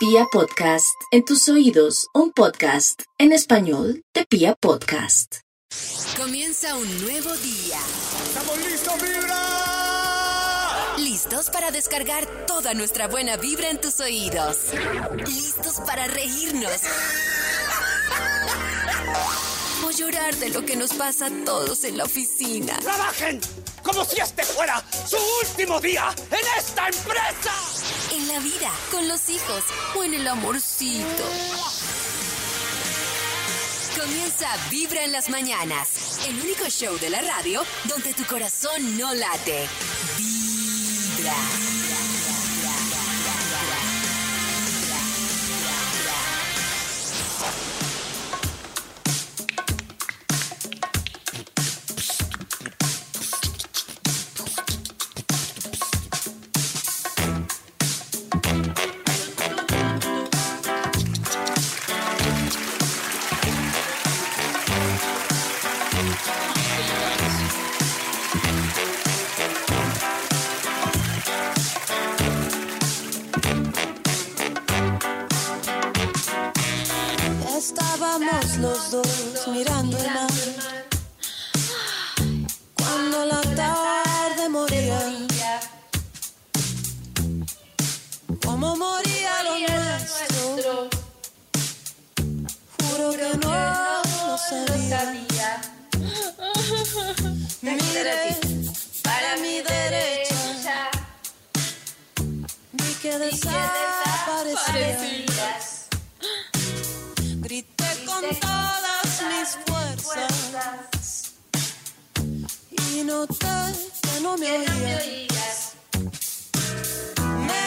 Pia Podcast, en tus oídos, un podcast en español de Pia Podcast. Comienza un nuevo día. ¡Estamos listos, vibra! Listos para descargar toda nuestra buena vibra en tus oídos. Listos para reírnos. O llorar de lo que nos pasa a todos en la oficina. ¡Trabajen! Como si este fuera su último día en esta empresa. En la vida, con los hijos o en el amorcito. Comienza Vibra en las mañanas. El único show de la radio donde tu corazón no late. Vibra. Desaparecía. Grité con todas mis fuerzas y noté que no me oías. Me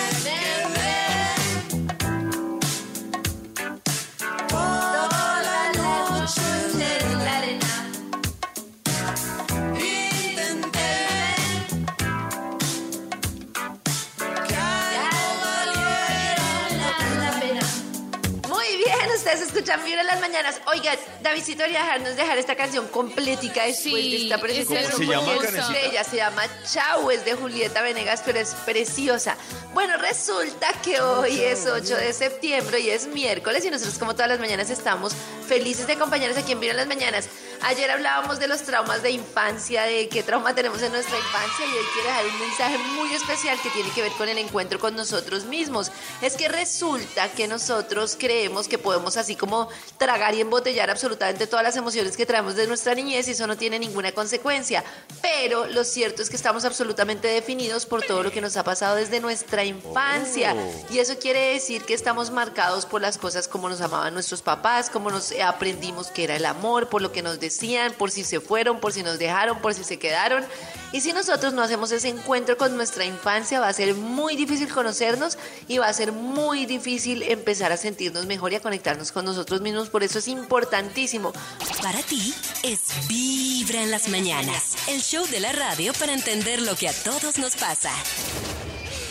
escuchan Vibra en las mañanas. Oiga, Davidcito debería dejarnos dejar esta canción completica después Sí, de esta presentación. es ¿Cómo se llama, Ella se llama Chau, es de Julieta Venegas, pero es preciosa. Bueno, resulta que hoy es 8 de septiembre y es miércoles y nosotros como todas las mañanas estamos felices de acompañarnos aquí en Vibra en las mañanas. Ayer hablábamos de los traumas de infancia, de qué trauma tenemos en nuestra infancia y hoy quiero dejar un mensaje muy especial que tiene que ver con el encuentro con nosotros mismos. Es que resulta que nosotros creemos que podemos así como tragar y embotellar absolutamente todas las emociones que traemos de nuestra niñez y eso no tiene ninguna consecuencia. Pero lo cierto es que estamos absolutamente definidos por todo lo que nos ha pasado desde nuestra infancia. Y eso quiere decir que estamos marcados por las cosas como nos amaban nuestros papás, como nos aprendimos que era el amor, por lo que nos decían, por si se fueron, por si nos dejaron, por si se quedaron. Y si nosotros no hacemos ese encuentro con nuestra infancia, va a ser muy difícil conocernos y va a ser muy difícil empezar a sentirnos mejor y a conectarnos con nosotros mismos. Por eso es importantísimo. Para ti es Vibra en las mañanas. El show de la radio para entender lo que a todos nos pasa.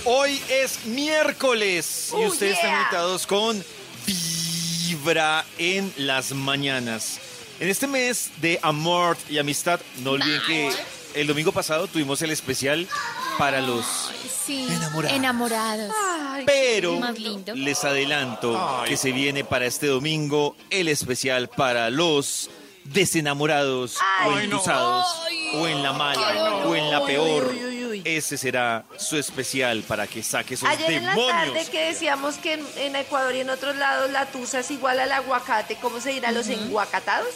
Hoy es miércoles y Oh, ustedes están invitados con Vibra en las mañanas. En este mes de amor y amistad, no olviden que el domingo pasado tuvimos el especial para los... Sí, Enamorados. enamorados. Pero Más lindo. les adelanto que se viene para este domingo el especial para los desenamorados o entusados o en la mala o en la peor. Ese será su especial para que saque esos Ayer en la tarde demonios. que decíamos que en, en Ecuador y en otros lados la tusa es igual al aguacate, ¿cómo se dirá? ¿Los enguacatados?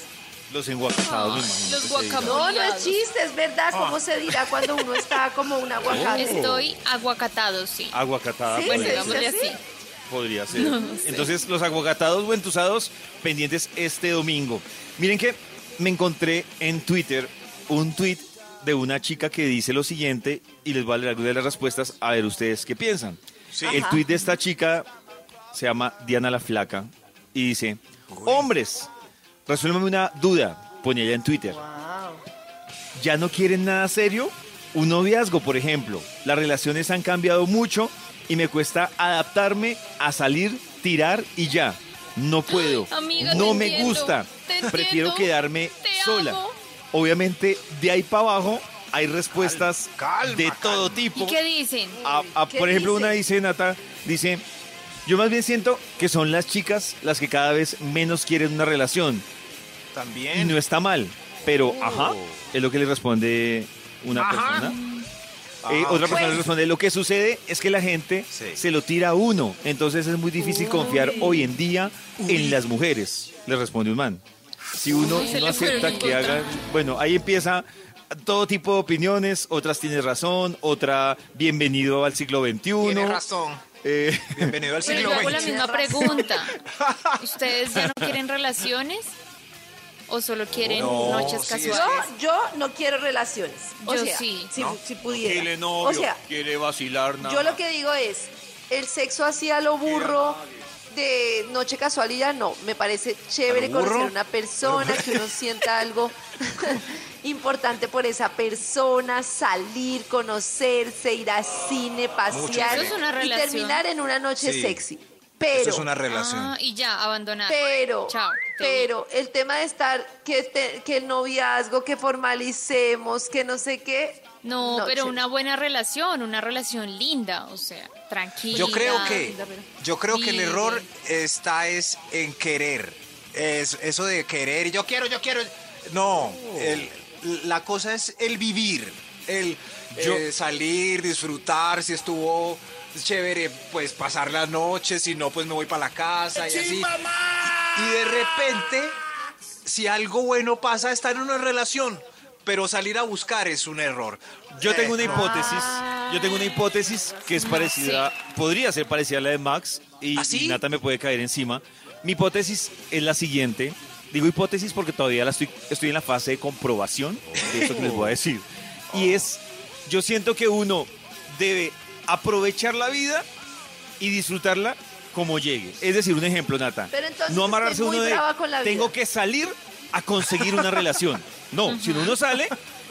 Los enguacatados, me imagino. Los guacamoles. No, no es chiste, es verdad. ¿Cómo se dirá cuando uno está como un aguacate? Estoy aguacatado, sí. Aguacatada, Sí, Bueno, ¿se podría, dice digámosle así? así. podría ser. Entonces, los aguacatados o entusados pendientes este domingo. Miren que me encontré en Twitter un tweet de una chica que dice lo siguiente y les voy a leer algunas de las respuestas a ver ustedes qué piensan. El tweet de esta chica se llama Diana la Flaca y dice, hombres, resuélvame una duda, ponía ella en Twitter. ¿Ya no quieren nada serio? Un noviazgo, por ejemplo. Las relaciones han cambiado mucho y me cuesta adaptarme a salir, tirar y ya. No puedo. Amiga, no me entiendo, gusta. Prefiero quedarme te sola. amo. Obviamente, de ahí para abajo hay respuestas Calma, de todo calma. tipo. ¿Y qué dicen? A- a- ¿Qué por ejemplo, una dice, Nata, dice, Yo más bien siento que son las chicas las que cada vez menos quieren una relación. También. Y no está mal, pero ajá, es lo que le responde una persona. Eh, Ah, otra ok. persona le responde, lo que sucede es que la gente Sí. se lo tira a uno, entonces es muy difícil confiar hoy en día en las mujeres, le responde un man. Si uno Uy, se no le fueron acepta que hagan, bueno, ahí empieza todo tipo de opiniones, otras tienes razón, otra bienvenido al siglo XXI. Tiene razón. Eh, Bienvenido al siglo yo hago la misma pregunta. ¿Ustedes ya no quieren relaciones? ¿O solo quieren No, noches sí, casuales? Yo, yo no quiero relaciones. O Yo sea, sí. Si, ¿No? si pudiera. quiere novio, o sea, quiere vacilar nada. yo lo que digo es, el sexo así a lo burro de noche casual y ya no. Me parece chévere ¿A conocer una persona, que uno sienta algo importante por esa persona, salir, conocerse, ir al cine, pasear y terminar en una noche Sí. sexy. Eso Pero es una relación. Ah, y ya, abandonar. pero, Chao. pero el tema de estar, que, te- que el noviazgo, que formalicemos, que no sé qué. No, pero chévere. una buena relación, una relación linda, o sea, tranquila. Yo creo que, yo creo que el error está es en querer. Es, eso de querer, y yo quiero, yo quiero. No, el- la cosa es el vivir, el eh, salir, disfrutar, si estuvo chévere, pues pasar la noche, si no, pues me voy para la casa y así. Y de repente, si algo bueno pasa, estar en una relación, pero salir a buscar es un error. Yo tengo una hipótesis, yo tengo una hipótesis que es parecida, podría ser parecida a la de Max y, ¿Ah, sí? y Nata me puede caer encima. Mi hipótesis es la siguiente, digo hipótesis porque todavía la estoy, estoy en la fase de comprobación de esto que les voy a decir. Y es, yo siento que uno debe aprovechar la vida y disfrutarla como llegue. Es decir, un ejemplo, Nata. Pero entonces no amarrarse uno de, tengo que salir a conseguir una relación. No, si uno sale,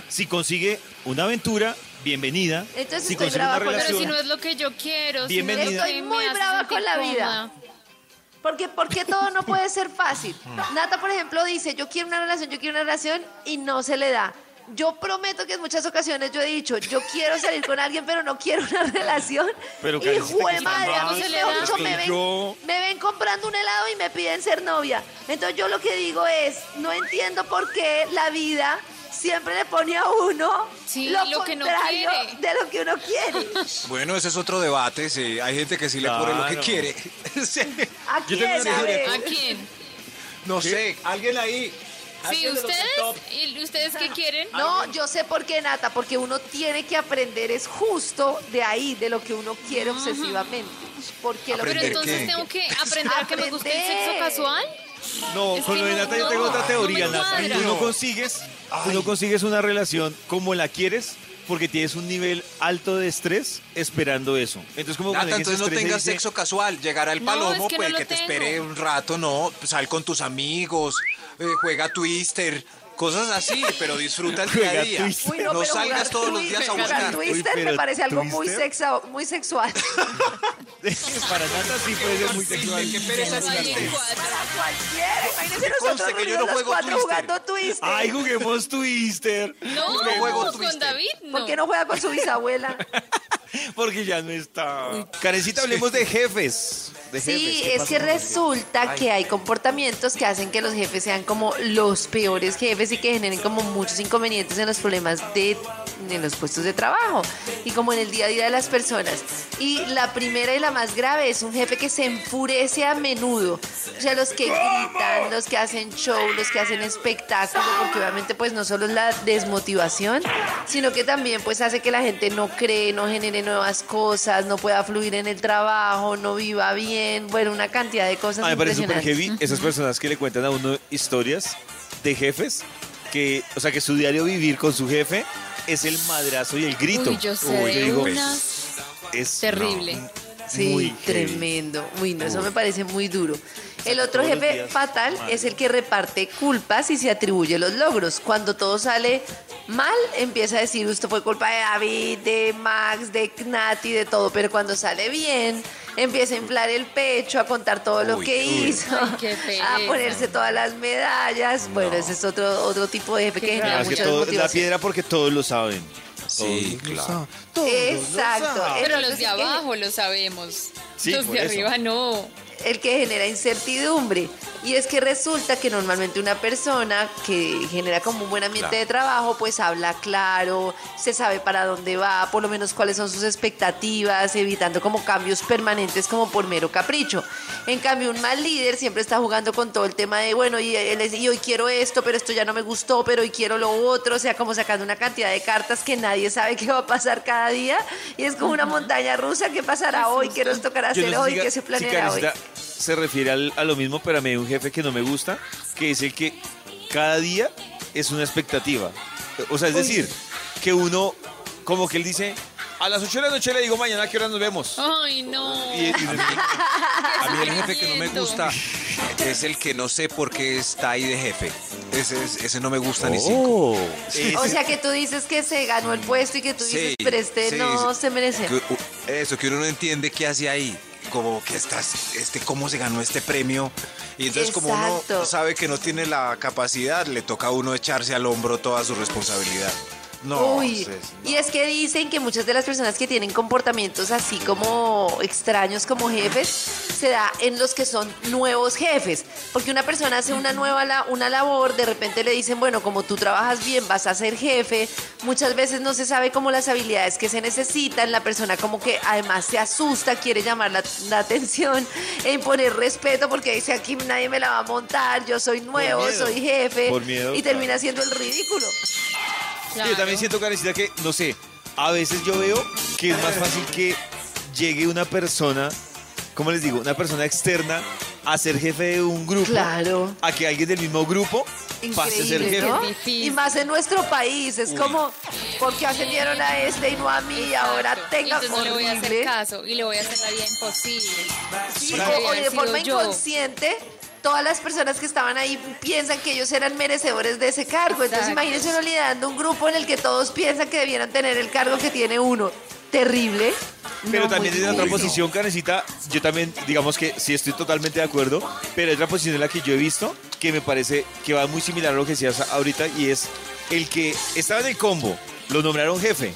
si consigue una aventura, bienvenida. Entonces si estoy consigue una brava con la Pero relación, si no es lo que yo quiero, si no es lo Bienvenida. Estoy muy brava con la vida. Porque, porque todo no puede ser fácil. Nata, por ejemplo, dice, yo quiero una relación, yo quiero una relación y no se le da. Yo prometo que en muchas ocasiones yo he dicho, yo quiero salir con alguien, pero no quiero una relación. Pero, y jue que madre, a mí mejor dicho, me ven, yo. me ven comprando un helado y me piden ser novia. Entonces yo lo que digo es, no entiendo por qué la vida siempre le pone a uno Sí, lo, lo que no contrario de lo que uno quiere. Bueno, ese es otro debate, sí. Hay gente que sí le pone lo que quiere. Sí. ¿A quién? A. ¿A quién? No sé, alguien ahí. Sí, ustedes. No, yo sé por qué, Nata, porque uno tiene que aprender, es justo de ahí, de lo que uno quiere obsesivamente. Porque lo Pero ¿Aprender entonces qué? tengo que aprender a que me guste el sexo casual. No, Es con que lo de no, Nata yo no, tengo otra no teoría, me Nata. Tú no consigues, tú no consigues una relación como la quieres porque tienes un nivel alto de estrés esperando eso. Entonces como Nata, entonces no tengas dice, sexo casual. Llegará el No, palomo, es que no que te tengo. espere un rato, no. Sal con tus amigos, eh, juega Twister, cosas así, pero disfruta el día a. Uy, no, no salgas jugar todos los Twister, días a jugar buscar. Twister Uy, me parece algo muy, sexa- muy sexual. para Nata sí puede ser muy sexual. Qué pereza cuatro. Cualquiera. Imagínense nosotros que yo no los juego cuatro Twister. jugando Twister. Ay, juguemos Twister. No, no juego con Twister. David no. ¿Por qué no juega con su bisabuela? Porque ya no está. Karencita, hablemos de jefes. De Sí, jefes. ¿Qué es que resulta que hay comportamientos que hacen que los jefes sean como los peores jefes y que generen como muchos inconvenientes en los problemas de en los puestos de trabajo y como en el día a día de las personas. Y la primera y la más grave es un jefe que se enfurece a menudo. O sea, los que gritan, los que hacen show, los que hacen espectáculo, porque obviamente pues no solo es la desmotivación, sino que también pues hace que la gente no cree, no genere nuevas cosas, no pueda fluir en el trabajo, no viva bien, bueno, una cantidad de cosas A mí me parece súper heavy esas personas que le cuentan a uno historias de jefes que, o sea, que su diario vivir con su jefe es el madrazo y el grito. Uy, yo sé Uy, de digo, unas es terrible. no, Sí, muy tremendo. Uy, no, eso me parece muy duro. El otro todos jefe fatal es el que reparte culpas y se atribuye los logros. Cuando todo sale mal, empieza a decir, usted fue culpa de David, de Max, de Nati, de todo. Pero cuando sale bien, empieza a inflar el pecho, a contar todo lo que uy. hizo, Ay, qué a ponerse todas las medallas. Bueno, ese es otro, otro tipo de jefe que genera mucha todo- la piedra porque todos lo saben. Sí, Todos lo claro. lo Exacto. saben. Pero los de abajo lo sabemos. Sí, los de eso. arriba no. El que genera incertidumbre. Y es que resulta que normalmente una persona que genera como un buen ambiente Claro. de trabajo, pues habla claro, se sabe para dónde va, por lo menos cuáles son sus expectativas, evitando como cambios permanentes como por mero capricho. En cambio, un mal líder siempre está jugando con todo el tema de, bueno, y, y hoy quiero esto, pero esto ya no me gustó, pero hoy quiero lo otro, o sea, como sacando una cantidad de cartas que nadie sabe qué va a pasar cada día. Y es como una montaña rusa, ¿qué pasará hoy? ¿Qué nos tocará hacer no sé hoy? si ¿Qué se si planeará hoy? Se refiere al- a lo mismo, pero a mí hay un jefe que no me gusta, que es el que cada día es una expectativa. O sea, es decir, que uno, como que él dice, a las 8 de la noche le digo mañana a qué hora nos vemos. Ay, no. Y- y- A mí el jefe que no me gusta es el que no sé por qué está ahí de jefe. Ese, es- ese no me gusta ni cinco. Oh. O sea que tú dices que se ganó el puesto y que tú dices, Sí, pero este sí, no sí. se merece. Que eso, que uno no entiende qué hace ahí. Como que estás, este, cómo se ganó este premio. Y entonces como uno Exacto. sabe que no tiene la capacidad, le toca a uno echarse al hombro toda su responsabilidad. No, Uy, no. y es que dicen que muchas de las personas que tienen comportamientos así como extraños como jefes, se da en los que son nuevos jefes. Porque una persona hace una nueva la- una labor, de repente le dicen, bueno, como tú trabajas bien, vas a ser jefe. Muchas veces no se sabe como las habilidades que se necesitan. La persona como que además se asusta, quiere llamar la, la atención e imponer respeto porque dice, aquí nadie me la va a montar, yo soy nuevo, miedo. soy jefe. Por miedo, y termina siendo el ridículo. Sí, Yo también siento, Karencita, que, no sé, a veces yo veo que es más fácil que llegue una persona, ¿cómo les digo? Una persona externa a ser jefe de un grupo. Claro. A que alguien del mismo grupo pase a ser Increíble, jefe. ¿no? Y más en nuestro país, es Uy. como, porque ascendieron a este y no a mí? Y ahora Exacto. Y tenga entonces no le voy a hacer horrible. caso y le voy a hacer la vida imposible. Sí, o, o de forma yo. inconsciente, todas las personas que estaban ahí piensan que ellos eran merecedores de ese cargo. Entonces imagínense uno liderando un grupo en el que todos piensan que debieran tener el cargo que tiene uno. Terrible. Pero No, también en otra posición, Karencita, yo también, digamos que sí estoy totalmente de acuerdo, pero hay otra posición en la que yo he visto que me parece que va muy similar a lo que decías ahorita y es el que estaba en el combo, lo nombraron jefe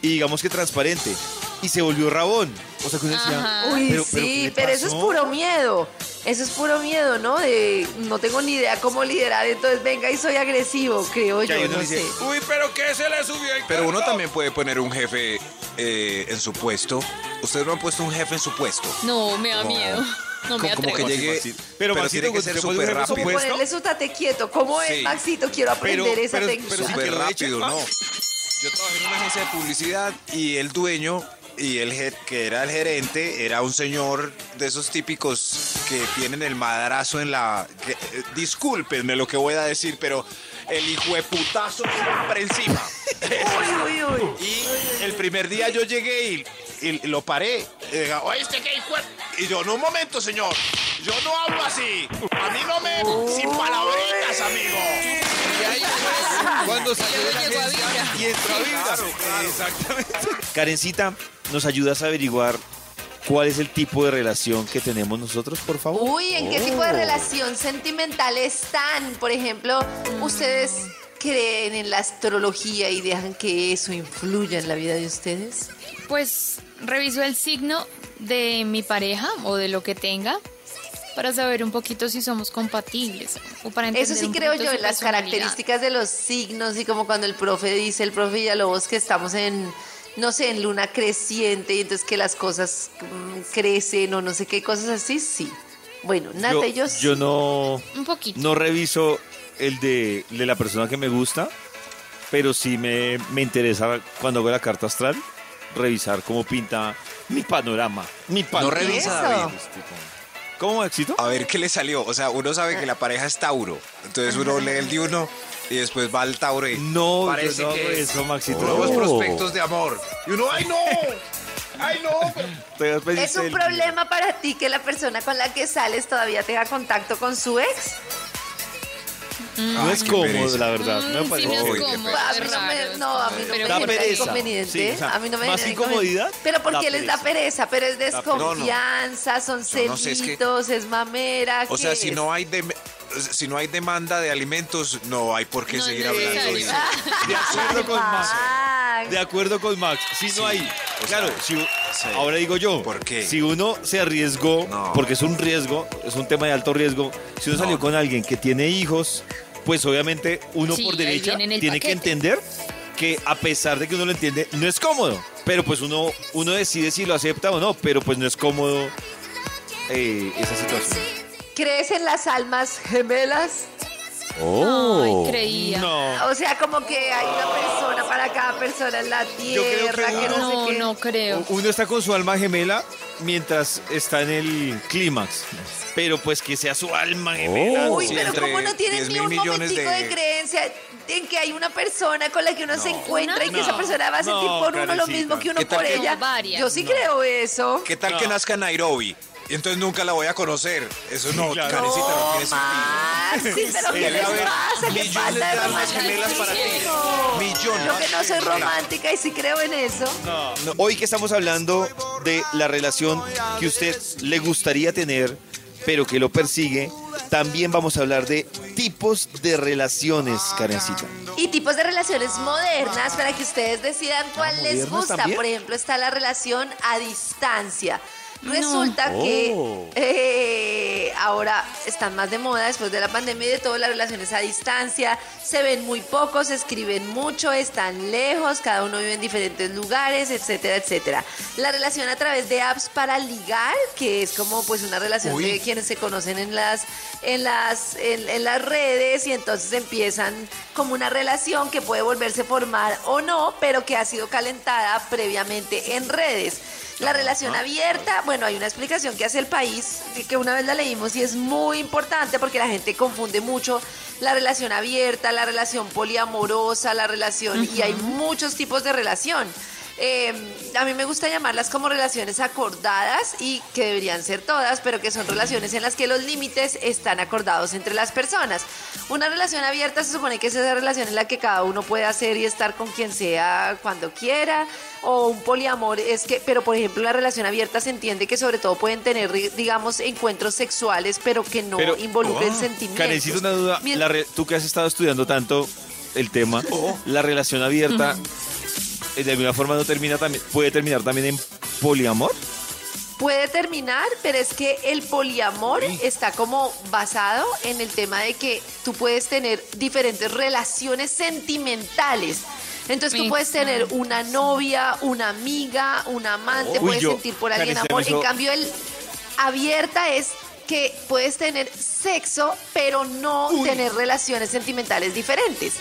y digamos que transparente y se volvió rabón. O sea, que uno decía. Uy, pero- pero ¿qué sí, le pero, eso es puro miedo. Eso es puro miedo, ¿no? De no tengo ni idea cómo liderar, entonces venga y soy agresivo, creo Que yo, no dice, sé. uy, pero ¿qué se le subió el Pero uno cargo?" también puede poner un jefe eh, en su puesto. Ustedes no han puesto un jefe en su puesto. No, me da Como- miedo. No me como que atrevo. llegue-. Pero, Maxito, tiene que ser un súper jefe en su rápido. Como puesto, ponerle su tate quieto. ¿Cómo Sí. es, Maxito? Quiero aprender Pero- esa pero- técnica. pero Súper que rápido. ¿no? Yo trabajé en una agencia de publicidad y el dueño y el que era el gerente era un señor de esos típicos que tienen el madrazo en la... que- eh, discúlpenme lo que voy a decir, pero el hijo de putazo siempre encima. Uy, uy, uy. Y el primer día yo llegué y, y lo paré. Y ¿oíste qué hijo de-?" Y yo, no, un momento, señor. Yo no hablo así. A mí no me... Sin palabritas, amigo. Cuando salió de la agencia y entró a Vibra. Claro, claro. Exactamente. Karencita, ¿nos ayudas a averiguar cuál es el tipo de relación que tenemos nosotros, por favor? Uy, ¿en qué tipo Oh. de relación sentimental están? Por ejemplo, ¿ustedes creen en la astrología y dejan que eso influya en la vida de ustedes? Pues reviso el signo de mi pareja o de lo que tenga para saber un poquito si somos compatibles o para entender Eso sí creo yo, en las características de los signos y como cuando el profe dice, el profe Villalobos, que estamos en, no sé, en luna creciente y entonces que las cosas mm, crecen o no sé qué cosas así, sí. Bueno, Nata y yo, sí. yo no, Un poquito. no reviso el de, de la persona que me gusta, pero sí me, me interesa cuando hago la carta astral revisar cómo pinta mi panorama. Mi No panorama. revisa, Eso. David. ¿Cómo, éxito? A ver qué le salió. O sea, uno sabe que la pareja es Tauro. Entonces uno lee el de uno y después va al Tauro y No, parece yo no que hago eso, Maxito. nuevos prospectos de amor. Y uno, ¡ay no! ¡Ay no! ¿Es un problema para ti que la persona con la que sales todavía tenga contacto con su ex? No Ay, es cómodo, pereza. la verdad. Mm, me sí, parece. no es cómodo, A mí no me, no, a mí no pero me Da pereza. inconveniente. Sí, o sea, a mí no me más incomodidad. Pero ¿por da qué les da pereza. Pero es desconfianza, son no sé, es que- celitos, es mamera. O sea, ¿qué si es? no hay si no hay demanda de alimentos, no hay por qué No seguir hablando. De acuerdo con. Max. De acuerdo con Max. Si no hay. O Claro, sea, si, sí. ahora digo yo. ¿Por qué? Si uno se arriesgó, No. porque es un riesgo, es un tema de alto riesgo. Si uno salió con alguien que tiene hijos, pues obviamente uno Sí, por derecha tiene que entender que a pesar de que uno lo entiende, no es cómodo. Pero pues uno, uno decide si lo acepta o no, pero pues no es cómodo eh, esa situación. ¿Crees en las almas gemelas? Ay, creía. No. O sea, como que hay una persona para cada persona en la creo que tierra, que, no, No, sé qué. no creo. Uno está con su alma gemela mientras está en el clímax. Pero pues que sea su alma gemela. Uy, Sí, pero entre como no tienes 10 ni mil un millones momentico de... de- creencia en que hay una persona con la que uno se encuentra y que No. esa persona va a sentir No, por uno lo mismo que uno ¿Qué tal por que- ella. No, varias. Yo sí creo eso. ¿Qué tal No. que nazca Nairobi? Y entonces nunca la voy a conocer. Eso no, claro. Karencita, no tiene sentido. Sí, pero ¿qué les pasa? ¿Qué millones falta de almas gemelas para ti. Millones. Yo que no soy romántica y sí creo en eso. No, Hoy que estamos hablando de la relación que usted le gustaría tener, pero que lo persigue, también vamos a hablar de tipos de relaciones, Karencita. Y tipos de relaciones modernas para que ustedes decidan cuál les ¿modernas gusta. también? Por ejemplo, está la relación a distancia. Resulta Oh. que eh, ahora están más de moda después de la pandemia y de todo, las relaciones a distancia. Se ven muy pocos, se escriben mucho, están lejos, cada uno vive en diferentes lugares, etcétera, etcétera. La relación a través de apps para ligar, que es como pues una relación Uy. de quienes se conocen en las, en las, en, en las redes y entonces empiezan como una relación que puede volverse formal o no, pero que ha sido calentada previamente en redes. La relación abierta, bueno, hay una explicación que hace el país, que- una vez la leímos y es muy importante porque la gente confunde mucho la relación abierta, la relación poliamorosa, la relación, y hay muchos tipos de relación. Eh, a mí me gusta llamarlas como relaciones acordadas y que deberían ser todas, pero que son relaciones en las que los límites están acordados entre las personas. Una relación abierta se supone que es esa relación en la que cada uno puede hacer y estar con quien sea cuando quiera, o un poliamor es que, pero por ejemplo la relación abierta se entiende que sobre todo pueden tener, digamos, encuentros sexuales, pero que no Pero- involucren Oh, sentimientos. Karencita, una duda. La re- tú que has estado estudiando tanto el tema, la relación abierta, de alguna forma no termina también, puede terminar también en poliamor. Puede terminar, pero es que el poliamor está como basado en el tema de que tú puedes tener diferentes relaciones sentimentales. Entonces tú puedes tener una novia, una amiga, un amante, Uy, puedes yo, sentir por alguien amor. eso- En cambio, el abierta es que puedes tener sexo, pero no tener relaciones sentimentales diferentes.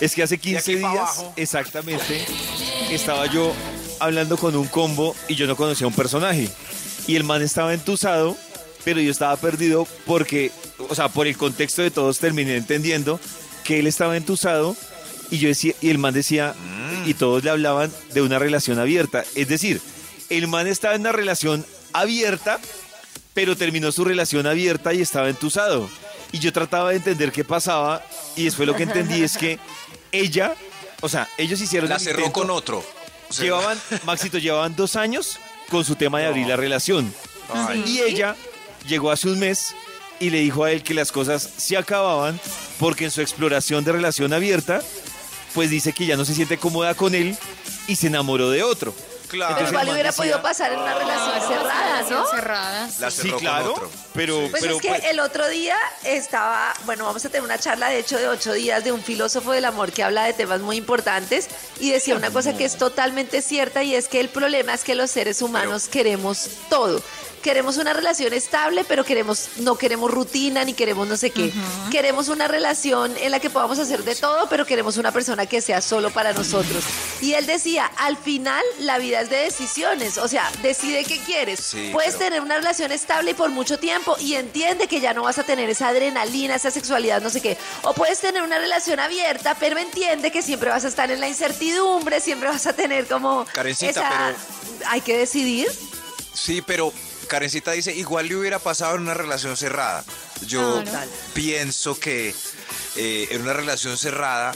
Es que hace 15 aquí pa' días, abajo. exactamente, estaba yo hablando con un combo y yo no conocía un personaje. Y el man estaba entusado, pero yo estaba perdido porque, o sea, por el contexto de todos terminé entendiendo que él estaba entusado y yo decía, y el man decía, y todos le hablaban de una relación abierta. Es decir, el man estaba en una relación abierta, pero terminó su relación abierta y estaba entusado. Y yo trataba de entender qué pasaba y después lo que entendí es que ella, o sea, ellos hicieron La el cerró intento, con otro. O sea, Llevaban, Maxito, llevaban dos años con su tema de abrir la relación. Ay. Y ella llegó hace un mes y le dijo a él que las cosas se acababan porque en su exploración de relación abierta, pues dice que ya no se siente cómoda con él y se enamoró de otro. Claro. Pero igual hubiera decía- podido pasar en una relación cerrada, ¿no? Cerradas. La Sí, con claro, otro. pero, Pues pero es que pues, el otro día estaba, bueno, vamos a tener una charla de hecho de ocho días de un filósofo del amor que habla de temas muy importantes y decía una cosa que es totalmente cierta y es que el problema es que los seres humanos queremos todo. Queremos una relación estable, pero queremos, no queremos rutina ni queremos no sé qué. Queremos una relación en la que podamos hacer de todo, pero queremos una persona que sea solo para nosotros. Y él decía, al final la vida es de decisiones, o sea, decide qué quieres. Sí, Puedes pero- tener una relación estable y por mucho tiempo y entiende que ya no vas a tener esa adrenalina, esa sexualidad, no sé qué. O puedes tener una relación abierta, pero entiende que siempre vas a estar en la incertidumbre, siempre vas a tener como Karencita, esa... Hay que decidir. Sí, pero Karencita dice, igual le hubiera pasado en una relación cerrada. Yo Claro. pienso que eh, en una relación cerrada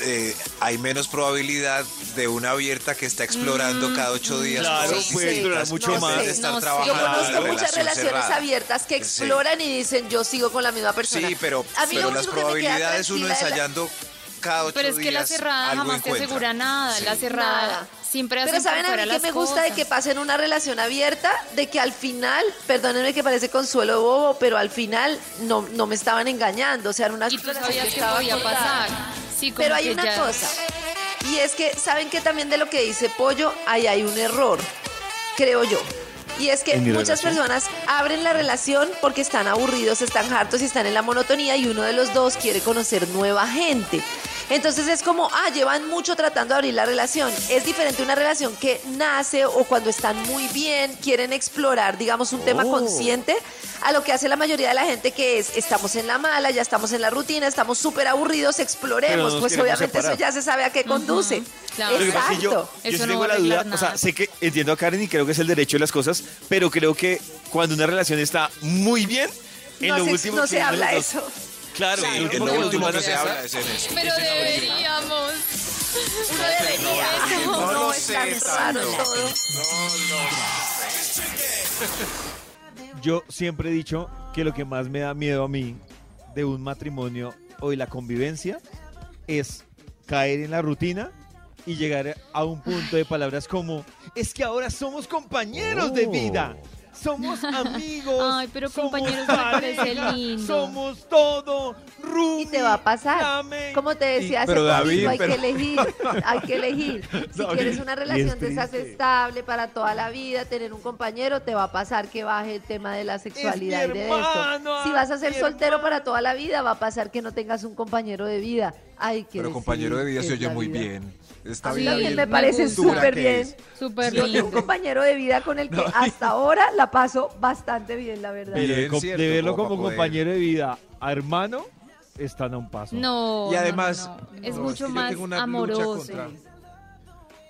eh, hay menos probabilidad de una abierta que está explorando cada ocho días. Claro, cosas puede explorar mucho más. de estar No trabajando Yo en conozco muchas relación relaciones cerrada. abiertas que Sí. exploran y dicen yo sigo con la misma persona. Sí, pero, A mí pero las probabilidades uno la- ensayando cada ocho Pero es que la días cerrada jamás te asegura nada. Sí. La cerrada Nada. Siempre Pero ¿saben a mí que me gusta de que pasen una relación abierta? De que al final, perdónenme que parece consuelo de bobo, pero al final no, no me estaban engañando. O sea, era una Y tú relación sabías que estaba podía acordada. pasar. Sí, como Pero hay que una ya- cosa. Y es que, ¿saben que también de lo que dice Pollo, ahí hay un error? Creo yo. Y es que ¿En mi muchas relación? personas abren la relación porque están aburridos, están hartos y están en la monotonía y uno de los dos quiere conocer nueva gente. Entonces es como, ah, llevan mucho tratando de abrir la relación. Es diferente una relación que nace o cuando están muy bien, quieren explorar, digamos, un tema Oh. consciente, a lo que hace la mayoría de la gente que es, estamos en la mala, ya estamos en la rutina, estamos súper aburridos, exploremos. Pues obviamente separar. eso ya se sabe a qué conduce. claro. Yo, Exacto. yo Eso sí no tengo la duda, o sea, sé que entiendo a Karen y creo que es el derecho de las cosas, pero creo que cuando una relación está muy bien, en No lo se- último no que se habla eso. Claro, Sí, en último lo que último se habla es en eso. Pero deberíamos. Uno debería. No No, lo es sé tan raro tanto. todo. Yo siempre he dicho que lo que más me da miedo a mí de un matrimonio o de la convivencia es caer en la rutina y llegar a un punto de palabras como es que ahora somos compañeros de vida. Somos amigos. Ay, pero somos compañeros me parece pareja, lindo. Somos todo. Rumi, Y te va a pasar. dame. Como te decía hace pero poquito, David, hay pero- que elegir, hay que elegir. Si David, quieres una relación de esas triste. estable para toda la vida, tener un compañero, te va a pasar que baje el tema de la sexualidad y mi de hermano, esto. Si vas a ser soltero hermano. para toda la vida, va a pasar que no tengas un compañero de vida. Hay que Pero compañero de vida se oye muy bien. Está mí bien. me parece súper bien. Súper Yo tengo un compañero de vida con el que hasta ahora la paso bastante bien, la verdad. Pero de, Bien, com- cierto, de verlo como como compañero de vida a hermano, están a un paso. No. Y además, no, no. es no, mucho es que yo más amoroso. contra-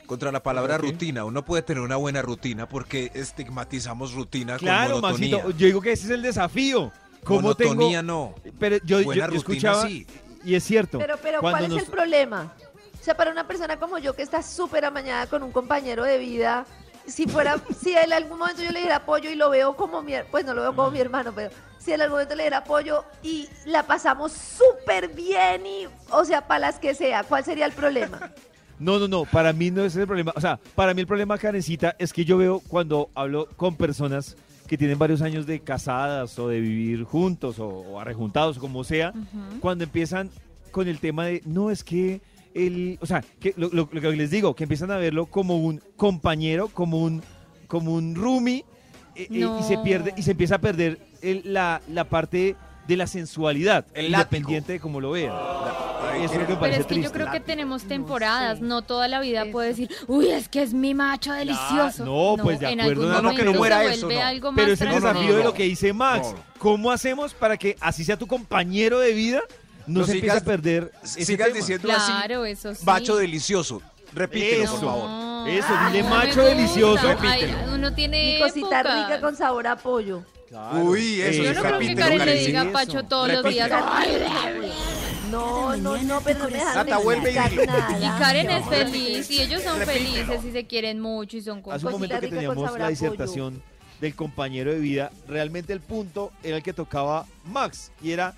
Contra la palabra rutina. Uno puede tener una buena rutina porque estigmatizamos rutina Claro, con monotonía. Maxito, yo digo que ese es el desafío. ¿Cómo monotonía tengo? no. Pero yo, yo, Buena yo rutina, escuchaba, sí. y es cierto. Pero, pero ¿cuál es nos- el problema? O sea, para una persona como yo que está súper amañada con un compañero de vida, si fuera, si en algún momento yo le diera apoyo y lo veo como mi, pues no lo veo como mi hermano, pero si en algún momento le diera apoyo y la pasamos súper bien y, o sea, para las que sea, ¿cuál sería el problema? No, no, no, para mí no es el problema. O sea, para mí el problema, Karencita, es que yo veo cuando hablo con personas que tienen varios años de casadas o de vivir juntos o, o arrejuntados o como sea, cuando empiezan con el tema de, no, es que el, o sea, que lo, lo- lo que les digo, que empiezan a verlo como un compañero, como un, como un roomie, eh, eh, y se pierde, y se empieza a perder el- la, la parte de la sensualidad, El látigo. independiente de cómo lo vean. Eso es lo que me Pero parece es que yo creo que tenemos temporadas, no, toda la vida Eso. puede decir, uy, es que es mi macho delicioso. no, pues, de en acuerdo, algún no, no, que no muera eso, vuelve no. algo Pero es el desafío de lo que dice Max. No. ¿Cómo hacemos para que así sea tu compañero de vida, no, No se sigas- a perder Sigas diciendo Claro, así. eso sí. Macho delicioso. Repítelo, Eso. por favor. Eso, Ay, dile no macho delicioso. Ay, Repítelo. uno tiene Mi cosita épocas. rica con sabor a pollo. Uy, eso, Yo no creo que Karen le diga Pacho todos los días. Ay, No, no, no, pero no me dejan Nata, vuelve y. Y. Karen es feliz y ellos son Repítelo. felices y se quieren mucho y son Hace un momento que con teníamos la pollo. disertación del compañero de vida, realmente el punto era el que tocaba Max, y era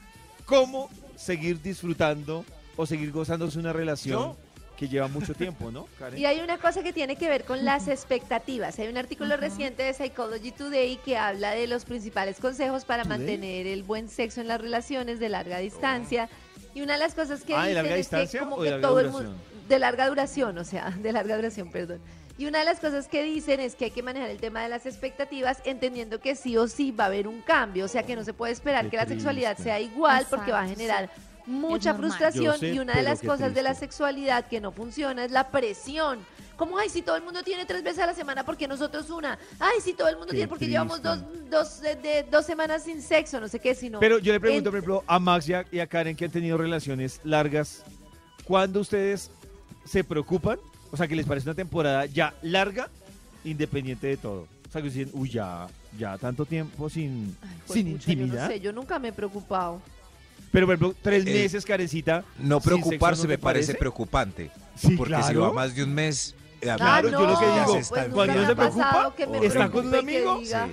cómo seguir disfrutando o seguir gozándose una relación que lleva mucho tiempo, ¿no, Karen? Y hay una cosa que tiene que ver con las expectativas. Hay un artículo reciente de Psychology Today que habla de los principales consejos para ¿Today? mantener el buen sexo en las relaciones de larga distancia. Y una de las cosas que Ah, ¿de dicen larga es que distancia como o de que larga todo el mundo de larga duración, o sea, de larga duración, perdón. Y una de las cosas que dicen es que hay que manejar el tema de las expectativas entendiendo que sí o sí va a haber un cambio, o sea, que no se puede esperar Qué que la sexualidad triste. sea igual porque va a generar mucha frustración sé, y una de las cosas de la triste. sexualidad que no funciona es la presión. ¿Cómo, ay, si todo el mundo tiene tres veces a la semana, porque nosotros una? Ay, si todo el mundo Qué tiene, porque llevamos dos, triste. dos, de- de- dos semanas sin sexo, no sé qué, sino... Pero yo le pregunto, en- por ejemplo, a Max y a, y a Karen que han tenido relaciones largas, ¿cuándo ustedes se preocupan? O sea, que les parece una temporada ya larga, independiente de todo. O sea, que dicen, uy, ya, ya tanto tiempo sin, Ay, sin juepucha, Yo intimidad. no sé, yo nunca me he preocupado. Pero, por ejemplo, tres Eh, meses, Karencita. No preocuparse sexo, ¿no me parece preocupante. Sí, porque si claro. va más de un mes. eh, Claro, ah, yo lo que no, digo, pues está cuando uno se preocupa, ¿está con un amigo? diga- Sí.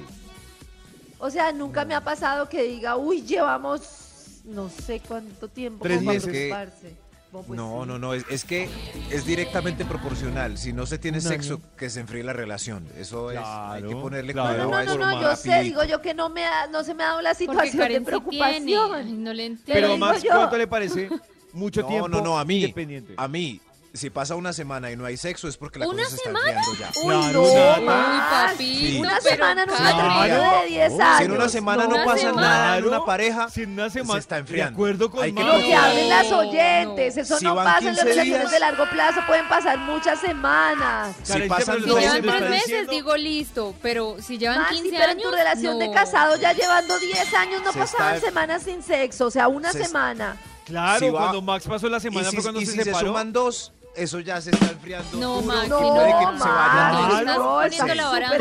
O sea, nunca me ha pasado que diga, uy, llevamos no sé cuánto tiempo Tres meses. preocuparse. Pues no, sí. no, no, es, es que es directamente proporcional. Si no se tiene sexo, que se enfríe la relación. Eso es, hay que ponerle claro. cuidado No, a no, eso. no, no, yo sé, digo yo que no me ha- no se me ha dado la situación de sí tiene. Preocupación. no le entiendo. Pero yo. ¿cuánto le parece? Mucho No, tiempo no, no, a mí, independiente. a mí, si pasa una semana y no hay sexo es porque la ¿Una cosa se está semana? enfriando ya. Uy, Claro, no, Nata. Max. papito, Sí. Una pero semana en Karen. matrimonio de 10 años. Si en una semana no, Una pasa semana. nada en Claro. una pareja, Si en una semana se está enfriando. De acuerdo con Hay que. Lo que hablen las No, oyentes, no. eso Si no pasa en las 15 relaciones de largo plazo, pueden pasar muchas semanas. si Karen, pasan Si dos llevan está meses, diciendo. digo listo, pero si llevan Maxi, 15 pero en años. tu relación de no. casado ya llevando 10 años no Se pasaban está- semanas sin sexo, o sea, una Se- semana. Claro, Si va- cuando Max pasó la y semana si, fue cuando y se si se separó. suman dos, eso ya se está enfriando. No, duro. Maxi, No, no. Puede que se vaya Claro. Estás no, poniendo está la vara no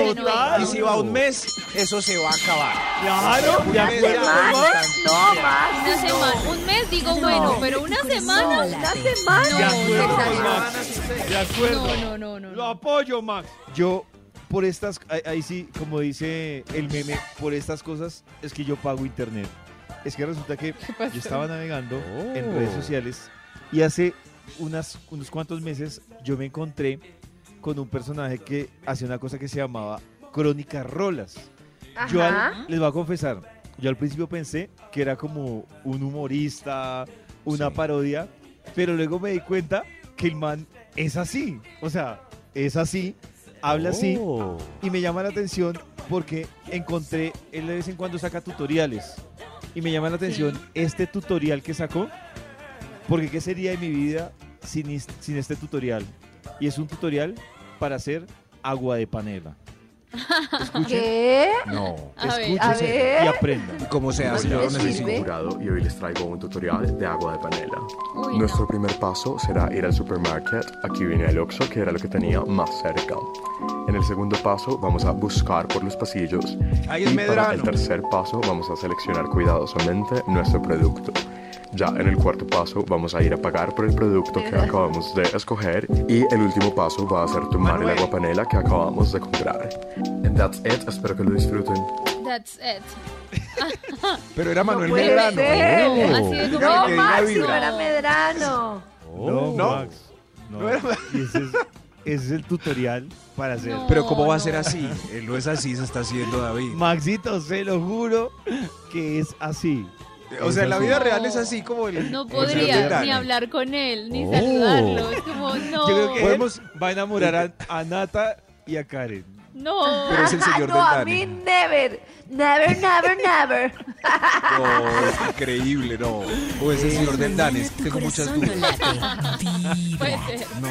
es. Y si va un mes, eso se va a acabar. Claro, de acuerdo no, Max, Una semana, un mes digo bueno, pero una semana. una semana. De acuerdo. De. No, no, no, no. Lo no. apoyo, Max. Yo, por estas, ahí, sí, como dice el meme, por estas cosas es que yo pago internet. Es que resulta que yo estaba navegando en Oh. redes sociales y hace unas, unos cuantos meses yo me encontré con un personaje que hacía una cosa que se llamaba Crónicas Rolas. Yo al- les voy a confesar, yo al principio pensé que era como un humorista, una Sí. parodia, pero luego me di cuenta que el man es así. O sea, es así, habla así, Oh. y me llama la atención porque encontré, él de vez en cuando saca tutoriales. Y me llama la atención este tutorial que sacó, porque ¿qué sería de mi vida sin, sin este tutorial? Y es un tutorial para hacer agua de panela. Escuchen, ¿Qué? No. A ver. y aprendan. ¿Cómo se hace? ¿Cómo Yo sirve? Jurado y hoy les traigo un tutorial de agua de panela. Uy, Nuestro no. primer paso será ir al supermarket. Aquí viene el Oxxo, que era lo que tenía más cerca. En el segundo paso vamos a buscar por los pasillos. Ahí es y para el tercer paso vamos a seleccionar cuidadosamente nuestro producto. Ya en el cuarto paso vamos a ir a pagar por el producto que acabamos de escoger y el último paso va a ser tomar Manuel. el agua panela que acabamos de comprar. And that's it, espero que lo disfruten. That's it. Pero era Manuel puede Medrano. ser. No, así No, no era Medrano. No, No. Max. No. Y ese, es, ese es el tutorial para hacer. No. Pero ¿cómo va a ser no. así? Él no es así, se está haciendo David. Maxito, se lo juro que es así. O sea, en la vida No. real es así como el... No señor podría ni hablar con él, ni Oh. saludarlo. Es como, no. Yo creo que Podemos- él va a enamorar a, a Nata y a Karen. No. Pero es el señor no, del a Dani. mí never. Never, never, never. No, es increíble, no. O es el señor del Danes. Tu Tengo muchas no dudas. Puede ser. No.